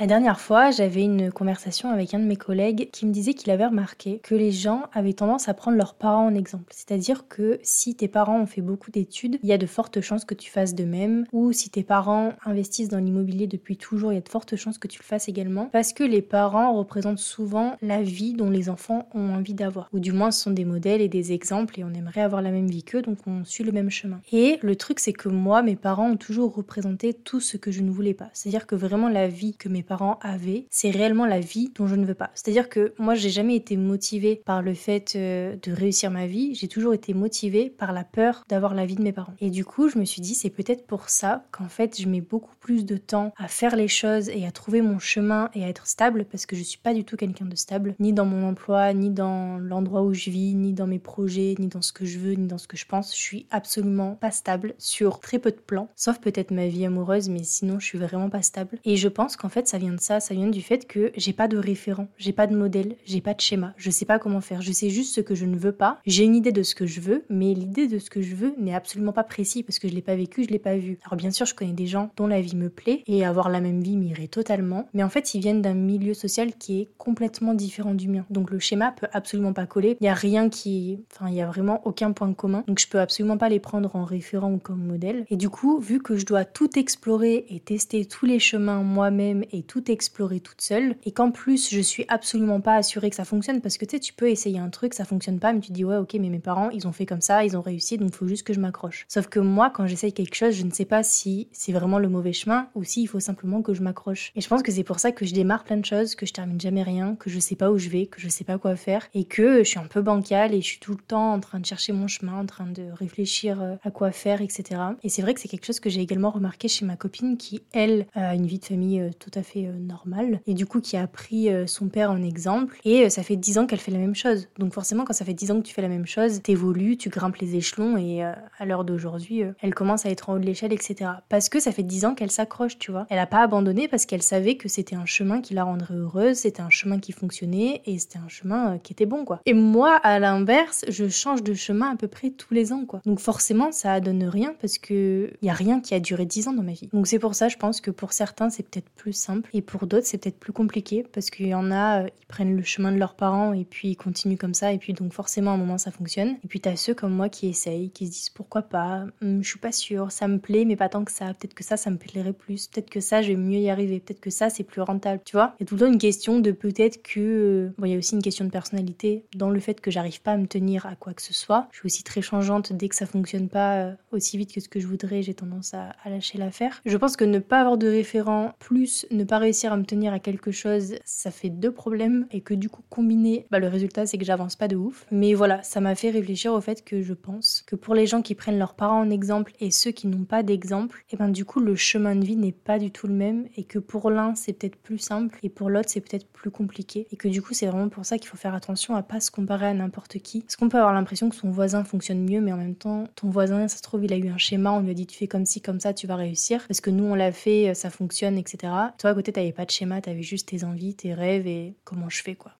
La dernière fois, j'avais une conversation avec un de mes collègues qui me disait qu'il avait remarqué que les gens avaient tendance à prendre leurs parents en exemple. C'est-à-dire que si tes parents ont fait beaucoup d'études, il y a de fortes chances que tu fasses de même. Ou si tes parents investissent dans l'immobilier depuis toujours, il y a de fortes chances que tu le fasses également. Parce que les parents représentent souvent la vie dont les enfants ont envie d'avoir. Ou du moins, ce sont des modèles et des exemples et on aimerait avoir la même vie qu'eux, donc on suit le même chemin. Et le truc, c'est que moi, mes parents ont toujours représenté tout ce que je ne voulais pas. C'est-à-dire que vraiment la vie que mes parents avaient, c'est réellement la vie dont je ne veux pas. C'est-à-dire que moi, j'ai jamais été motivée par le fait euh, de réussir ma vie, j'ai toujours été motivée par la peur d'avoir la vie de mes parents. Et du coup, je me suis dit, c'est peut-être pour ça qu'en fait, je mets beaucoup plus de temps à faire les choses et à trouver mon chemin et à être stable parce que je suis pas du tout quelqu'un de stable, ni dans mon emploi, ni dans l'endroit où je vis, ni dans mes projets, ni dans ce que je veux, ni dans ce que je pense. Je suis absolument pas stable sur très peu de plans, sauf peut-être ma vie amoureuse, mais sinon, je suis vraiment pas stable. Et je pense qu'en fait, ça vient de ça ça, vient du fait que j'ai pas de référent, j'ai pas de modèle, j'ai pas de schéma, je sais pas comment faire, je sais juste ce que je ne veux pas. J'ai une idée de ce que je veux, mais l'idée de ce que je veux n'est absolument pas précis parce que je l'ai pas vécu, je l'ai pas vu. Alors bien sûr, je connais des gens dont la vie me plaît et avoir la même vie m'irait totalement, mais en fait, ils viennent d'un milieu social qui est complètement différent du mien. Donc le schéma peut absolument pas coller. Il y a rien qui, enfin, il y a vraiment aucun point commun. Donc je peux absolument pas les prendre en référent ou comme modèle. Et du coup, vu que je dois tout explorer et tester tous les chemins moi-même et tout explorer toute seule et qu'en plus je suis absolument pas assurée que ça fonctionne parce que tu sais tu peux essayer un truc ça fonctionne pas mais tu dis ouais ok mais mes parents ils ont fait comme ça ils ont réussi donc faut juste que je m'accroche. Sauf que moi quand j'essaye quelque chose je ne sais pas si c'est vraiment le mauvais chemin ou si il faut simplement que je m'accroche. Et je pense que c'est pour ça que je démarre plein de choses que je termine jamais rien que je sais pas où je vais que je sais pas quoi faire et que je suis un peu bancale et je suis tout le temps en train de chercher mon chemin en train de réfléchir euh, à quoi faire etc et c'est vrai que c'est quelque chose que j'ai également remarqué chez ma copine qui elle a une vie de famille euh, tout à fait euh, normal et du coup qui a pris euh, son père en exemple et euh, ça fait 10 ans qu'elle fait la même chose. Donc forcément quand ça fait 10 ans que tu fais la même chose, t'évolues, tu grimpes les échelons et à l'heure d'aujourd'hui elle commence à être en haut de l'échelle etc. Parce que ça fait 10 ans qu'elle s'accroche tu vois. Elle a pas abandonné parce qu'elle savait que c'était un chemin qui la rendrait heureuse, c'était un chemin qui fonctionnait et c'était un chemin qui était bon quoi. Et moi à l'inverse je change de chemin à peu près tous les ans quoi. Donc forcément ça donne rien parce que y a rien qui a duré 10 ans dans ma vie. Donc c'est pour ça je pense que pour certains c'est peut-être plus simple et pour d'autres, c'est peut-être plus compliqué parce qu'il y en a, euh, ils prennent le chemin de leurs parents et puis ils continuent comme ça. Et puis donc forcément, à un moment, ça fonctionne. Et puis tu as ceux comme moi qui essayent, qui se disent pourquoi pas, hum, je suis pas sûre, ça me plaît, mais pas tant que ça. Peut-être que ça, ça me plairait plus. Peut-être que ça, je vais mieux y arriver. Peut-être que ça, c'est plus rentable. Tu vois? Il y a tout le temps une question de peut-être que. Euh, bon, il y a aussi une question de personnalité dans le fait que j'arrive pas à me tenir à quoi que ce soit. Je suis aussi très changeante dès que ça fonctionne pas euh, aussi vite que ce que je voudrais. J'ai tendance à, à lâcher l'affaire. Je pense que ne pas avoir de référent plus ne pas réussir à me tenir à quelque chose, ça fait deux problèmes et que du coup combiné, bah, le résultat c'est que j'avance pas de ouf. Mais voilà, ça m'a fait réfléchir au fait que je pense que pour les gens qui prennent leurs parents en exemple et ceux qui n'ont pas d'exemple, et eh ben du coup le chemin de vie n'est pas du tout le même et que pour l'un c'est peut-être plus simple et pour l'autre c'est peut-être plus compliqué et que du coup c'est vraiment pour ça qu'il faut faire attention à pas se comparer à n'importe qui. Parce qu'on peut avoir l'impression que son voisin fonctionne mieux mais en même temps ton voisin ça se trouve il a eu un schéma, on lui a dit tu fais comme ci comme ça tu vas réussir parce que nous on l'a fait, ça fonctionne etc. Toi t'avais pas de schéma, t'avais juste tes envies, tes rêves et comment je fais quoi.